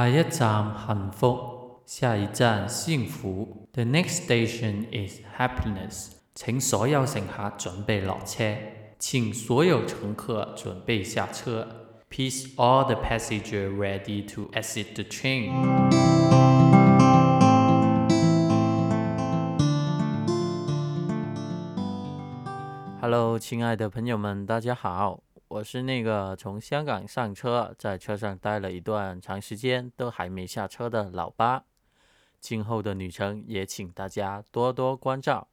下一站幸福，下一站幸福。The next station is happiness。请所有乘客准备落车，请所有乘客准备下车。Please all the passengers ready to exit the train。Hello，亲爱的朋友们，大家好。我是那个从香港上车，在车上待了一段长时间都还没下车的老八。今后的旅程也请大家多多关照。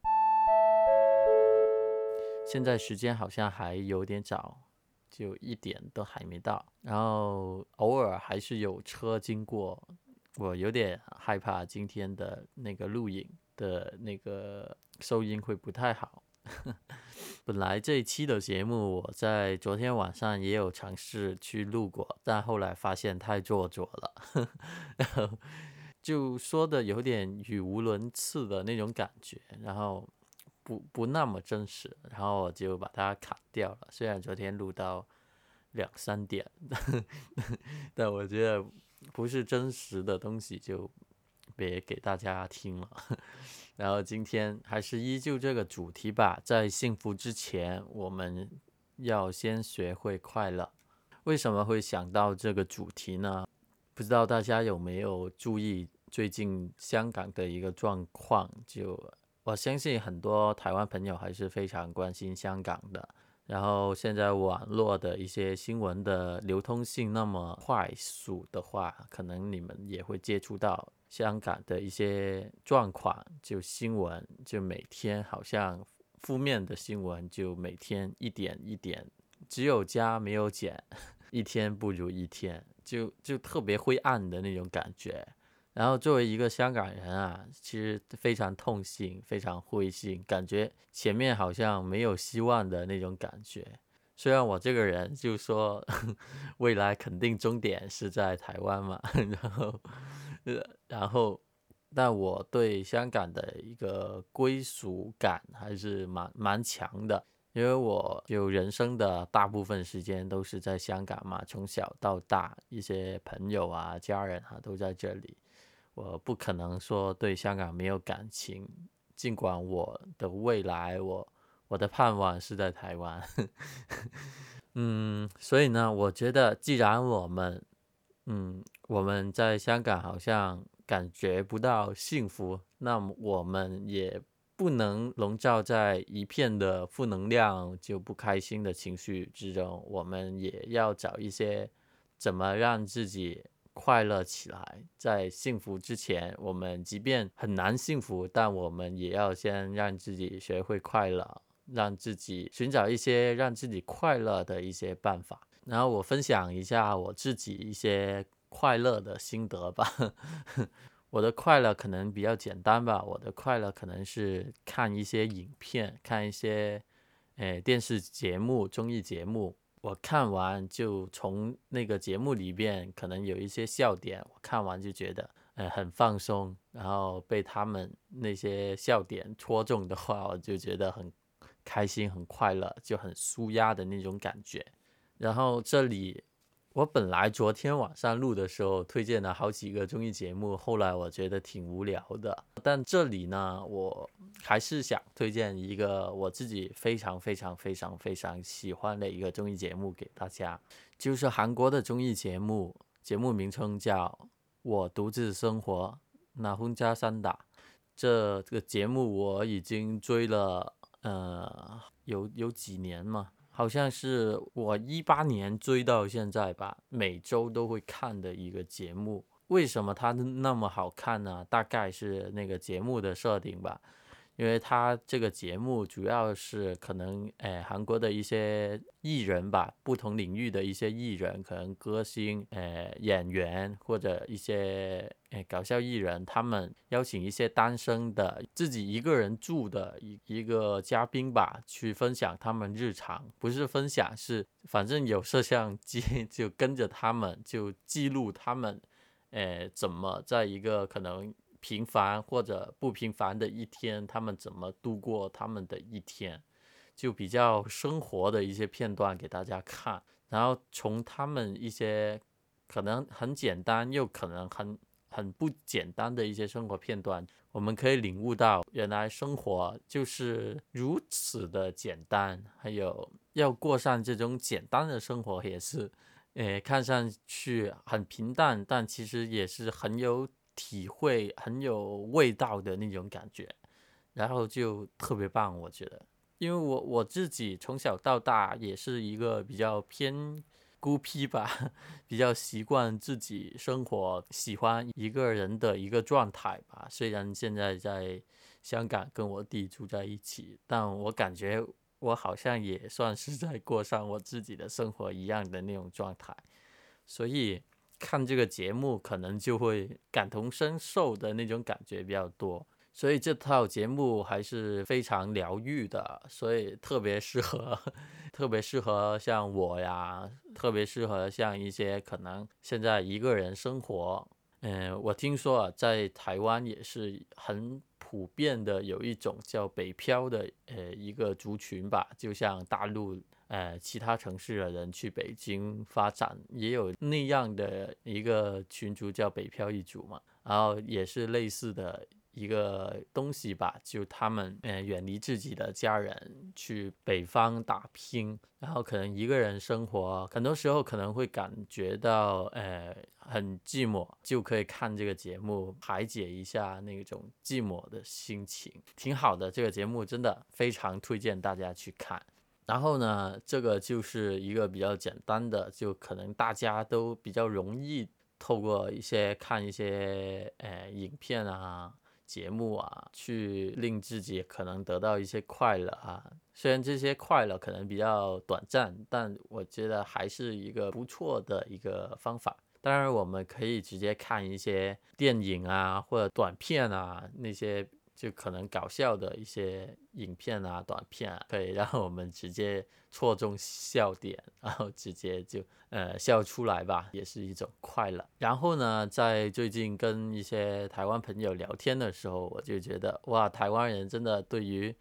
现在时间好像还有点早，就一点都还没到。然后偶尔还是有车经过，我有点害怕今天的那个录影的那个收音会不太好。本来这一期的节目，我在昨天晚上也有尝试去录过，但后来发现太做作了，然后就说的有点语无伦次的那种感觉，然后不不那么真实，然后我就把它砍掉了。虽然昨天录到两三点，但我觉得不是真实的东西就别给大家听了。然后今天还是依旧这个主题吧，在幸福之前，我们要先学会快乐。为什么会想到这个主题呢？不知道大家有没有注意最近香港的一个状况？就我相信很多台湾朋友还是非常关心香港的。然后现在网络的一些新闻的流通性那么快速的话，可能你们也会接触到。香港的一些状况，就新闻，就每天好像负面的新闻，就每天一点一点，只有加没有减，一天不如一天，就就特别灰暗的那种感觉。然后作为一个香港人啊，其实非常痛心，非常灰心，感觉前面好像没有希望的那种感觉。虽然我这个人就说 未来肯定终点是在台湾嘛，然后。然后，但我对香港的一个归属感还是蛮蛮强的，因为我就人生的大部分时间都是在香港嘛，从小到大，一些朋友啊、家人啊都在这里，我不可能说对香港没有感情，尽管我的未来，我我的盼望是在台湾，嗯，所以呢，我觉得既然我们。嗯，我们在香港好像感觉不到幸福，那么我们也不能笼罩在一片的负能量、就不开心的情绪之中。我们也要找一些怎么让自己快乐起来。在幸福之前，我们即便很难幸福，但我们也要先让自己学会快乐，让自己寻找一些让自己快乐的一些办法。然后我分享一下我自己一些快乐的心得吧。我的快乐可能比较简单吧，我的快乐可能是看一些影片，看一些诶电视节目、综艺节目。我看完就从那个节目里边可能有一些笑点，我看完就觉得呃很放松，然后被他们那些笑点戳中的话，我就觉得很开心、很快乐，就很舒压的那种感觉。然后这里，我本来昨天晚上录的时候推荐了好几个综艺节目后来我觉得挺无聊的。但这里呢我还是想推荐一个我自己非常非常非常非常喜欢的一个综艺节目给大家就是韩国的综艺节目节目名称叫我独自生活那婚家三打。这这个节目我已经追了呃有有几年嘛好像是我一八年追到现在吧，每周都会看的一个节目。为什么它那么好看呢？大概是那个节目的设定吧。因为它这个节目主要是可能，诶，韩国的一些艺人吧，不同领域的一些艺人，可能歌星、诶演员或者一些诶搞笑艺人，他们邀请一些单身的自己一个人住的一一个嘉宾吧，去分享他们日常，不是分享，是反正有摄像机 就跟着他们，就记录他们，诶怎么在一个可能。平凡或者不平凡的一天，他们怎么度过他们的一天，就比较生活的一些片段给大家看。然后从他们一些可能很简单，又可能很很不简单的一些生活片段，我们可以领悟到，原来生活就是如此的简单，还有要过上这种简单的生活也是，诶，看上去很平淡，但其实也是很有体会、很有味道的那种感觉，然后就特别棒，我觉得。因为我我自己从小到大也是一个比较偏孤僻吧，比较习惯自己生活，喜欢一个人的一个状态吧。虽然现在在香港跟我弟住在一起，但我感觉我好像也算是在过上我自己的生活一样的那种状态。所以看这个节目可能就会感同身受的那种感觉比较多。所以这套节目还是非常疗愈的，所以特别适合，特别适合像我呀，特别适合像一些可能现在一个人生活，嗯，我听说啊，在台湾也是很普遍的，有一种叫北漂的呃一个族群吧，就像大陆呃其他城市的人去北京发展，也有那样的一个群族叫北漂一族嘛，然后也是类似的。一个东西吧，就他们呃远离自己的家人去北方打拼，然后可能一个人生活，很多时候可能会感觉到呃很寂寞，就可以看这个节目排解一下那种寂寞的心情，挺好的。这个节目真的非常推荐大家去看。然后呢，这个就是一个比较简单的，就可能大家都比较容易透过一些看一些呃影片啊。节目啊，去令自己可能得到一些快乐啊。虽然这些快乐可能比较短暂，但我觉得还是一个不错的一个方法。当然，我们可以直接看一些电影啊，或者短片啊，那些。就可能搞笑的一些影片啊、短片啊，可以让我们直接戳中笑点，然后直接就呃笑出来吧，也是一种快乐。然后呢，在最近跟一些台湾朋友聊天的时候，我就觉得哇，台湾人真的对于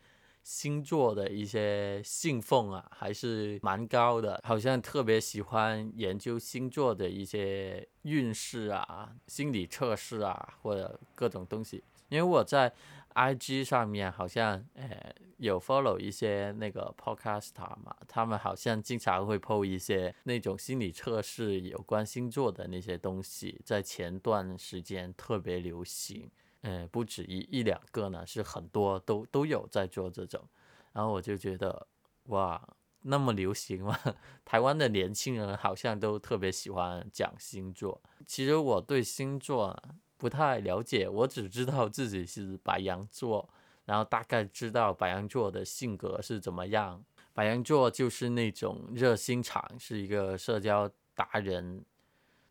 星座的一些信奉啊，还是蛮高的，好像特别喜欢研究星座的一些运势啊、心理测试啊，或者各种东西。因为我在 I G 上面好像呃有 follow 一些那个 podcaster 嘛，他们好像经常会 po 一些那种心理测试有关星座的那些东西，在前段时间特别流行，诶，不止一一两个呢，是很多都都有在做这种，然后我就觉得哇，那么流行吗？台湾的年轻人好像都特别喜欢讲星座，其实我对星座。不太了解，我只知道自己是白羊座，然后大概知道白羊座的性格是怎么样。白羊座就是那种热心肠，是一个社交达人，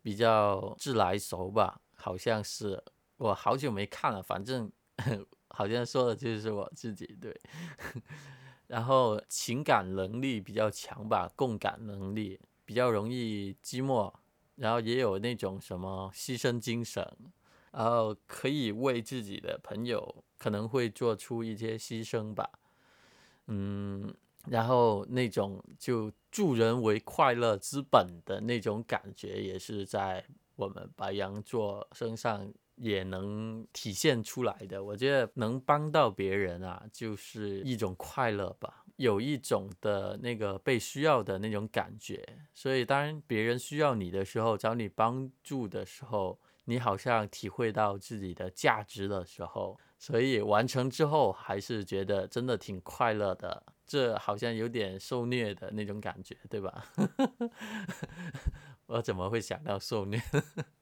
比较自来熟吧，好像是。我好久没看了，反正 好像说的就是我自己对。然后情感能力比较强吧，共感能力比较容易寂寞，然后也有那种什么牺牲精神。然后可以为自己的朋友可能会做出一些牺牲吧，嗯，然后那种就助人为快乐之本的那种感觉，也是在我们白羊座身上也能体现出来的。我觉得能帮到别人啊，就是一种快乐吧，有一种的那个被需要的那种感觉。所以当别人需要你的时候，找你帮助的时候。你好像体会到自己的价值的时候，所以完成之后还是觉得真的挺快乐的。这好像有点受虐的那种感觉，对吧？我怎么会想到受虐？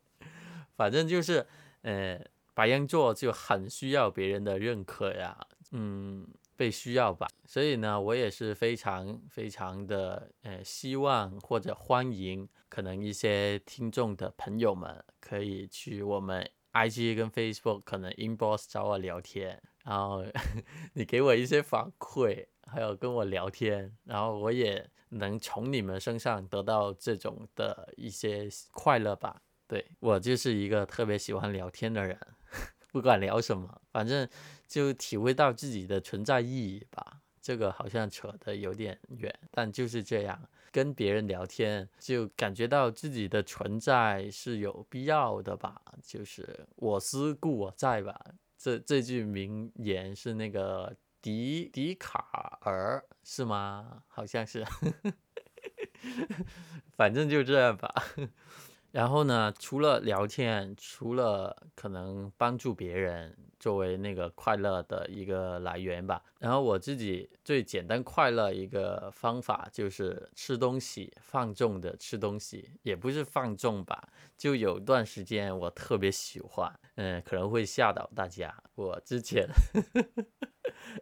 反正就是，呃，白羊座就很需要别人的认可呀，嗯。被需要吧，所以呢，我也是非常非常的呃希望或者欢迎，可能一些听众的朋友们可以去我们 IG 跟 Facebook 可能 inbox 找我聊天，然后 你给我一些反馈，还有跟我聊天，然后我也能从你们身上得到这种的一些快乐吧。对我就是一个特别喜欢聊天的人。不管聊什么，反正就体会到自己的存在意义吧。这个好像扯得有点远，但就是这样，跟别人聊天就感觉到自己的存在是有必要的吧，就是我思故我在吧。这这句名言是那个笛笛卡尔是吗？好像是，反正就这样吧。然后呢，除了聊天，除了可能帮助别人作为那个快乐的一个来源吧。然后我自己最简单快乐一个方法就是吃东西，放纵的吃东西，也不是放纵吧，就有一段时间我特别喜欢，嗯，可能会吓到大家。我之前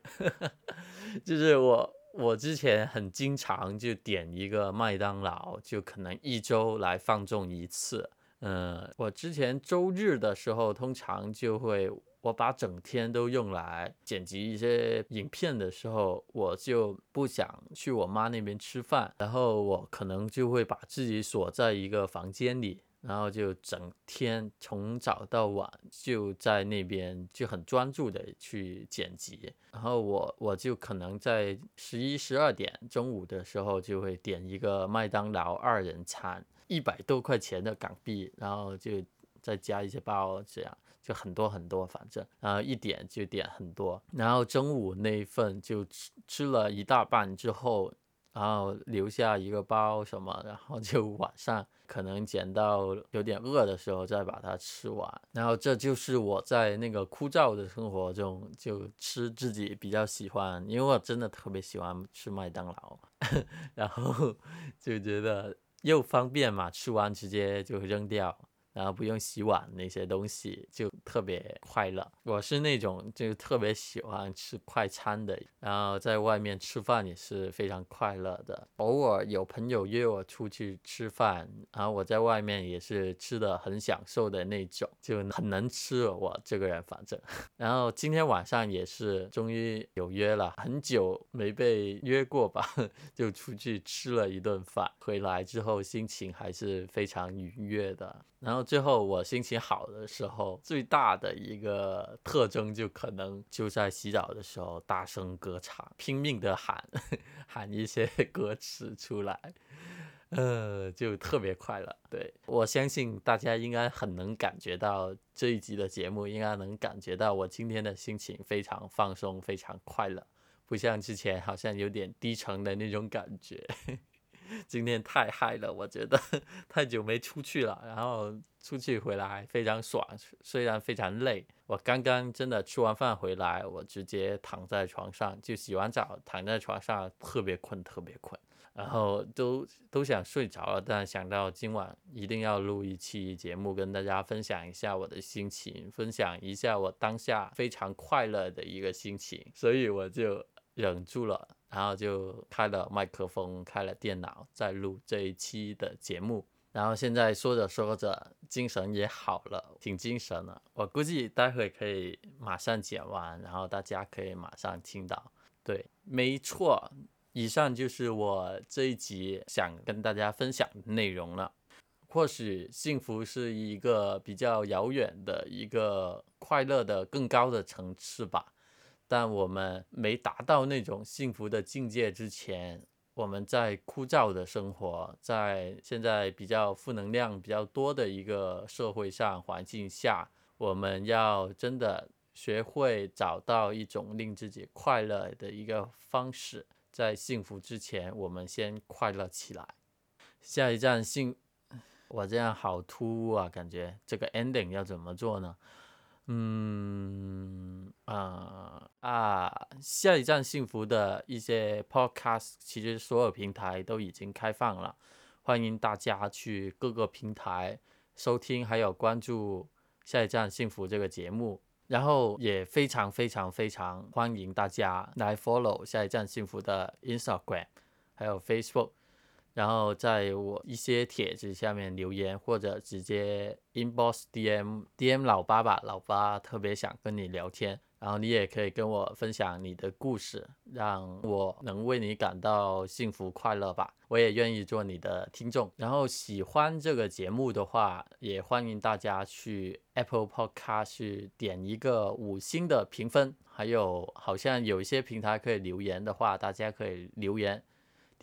就是我。我之前很经常就点一个麦当劳，就可能一周来放纵一次。嗯，我之前周日的时候，通常就会我把整天都用来剪辑一些影片的时候，我就不想去我妈那边吃饭，然后我可能就会把自己锁在一个房间里。然后就整天从早到晚就在那边就很专注的去剪辑，然后我我就可能在十一十二点中午的时候就会点一个麦当劳二人餐，一百多块钱的港币，然后就再加一些包，这样就很多很多，反正然后一点就点很多，然后中午那一份就吃吃了一大半之后。然后留下一个包什么，然后就晚上可能捡到有点饿的时候再把它吃完。然后这就是我在那个枯燥的生活中就吃自己比较喜欢，因为我真的特别喜欢吃麦当劳，然后就觉得又方便嘛，吃完直接就扔掉。然后不用洗碗那些东西就特别快乐。我是那种就特别喜欢吃快餐的，然后在外面吃饭也是非常快乐的。偶尔有朋友约我出去吃饭，然后我在外面也是吃的很享受的那种，就很能吃。我这个人反正，然后今天晚上也是终于有约了，很久没被约过吧，就出去吃了一顿饭，回来之后心情还是非常愉悦的。然后最后我心情好的时候，最大的一个特征就可能就在洗澡的时候大声歌唱，拼命的喊 喊一些歌词出来，呃，就特别快乐。对我相信大家应该很能感觉到这一集的节目，应该能感觉到我今天的心情非常放松，非常快乐，不像之前好像有点低沉的那种感觉。今天太嗨了，我觉得 太久没出去了，然后出去回来非常爽，虽然非常累。我刚刚真的吃完饭回来，我直接躺在床上就洗完澡，躺在床上特别困，特别困，然后都都想睡着了，但想到今晚一定要录一期节目，跟大家分享一下我的心情，分享一下我当下非常快乐的一个心情，所以我就忍住了。然后就开了麦克风，开了电脑，在录这一期的节目。然后现在说着说着，精神也好了，挺精神的。我估计待会可以马上剪完，然后大家可以马上听到。对，没错，以上就是我这一集想跟大家分享的内容了。或许幸福是一个比较遥远的一个快乐的更高的层次吧。但我们没达到那种幸福的境界之前，我们在枯燥的生活，在现在比较负能量比较多的一个社会上环境下，我们要真的学会找到一种令自己快乐的一个方式。在幸福之前，我们先快乐起来。下一站幸，我这样好突兀啊，感觉这个 ending 要怎么做呢？嗯啊啊！下一站幸福的一些 podcast，其实所有平台都已经开放了，欢迎大家去各个平台收听，还有关注下一站幸福这个节目。然后也非常非常非常欢迎大家来 follow 下一站幸福的 Instagram，还有 Facebook。然后在我一些帖子下面留言，或者直接 inbox DM DM 老八吧，老八特别想跟你聊天。然后你也可以跟我分享你的故事，让我能为你感到幸福快乐吧。我也愿意做你的听众。然后喜欢这个节目的话，也欢迎大家去 Apple Podcast 去点一个五星的评分。还有好像有一些平台可以留言的话，大家可以留言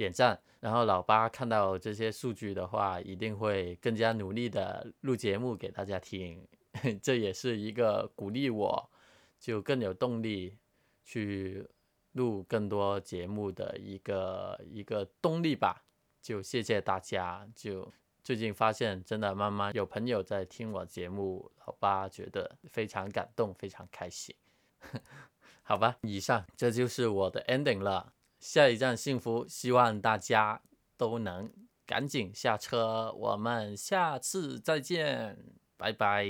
点赞。然后老八看到这些数据的话，一定会更加努力的录节目给大家听。这也是一个鼓励我。就更有动力去录更多节目的一个一个动力吧。就谢谢大家。就最近发现，真的慢慢有朋友在听我节目，老八觉得非常感动，非常开心。好吧，以上这就是我的 ending 了。下一站幸福，希望大家都能赶紧下车。我们下次再见，拜拜。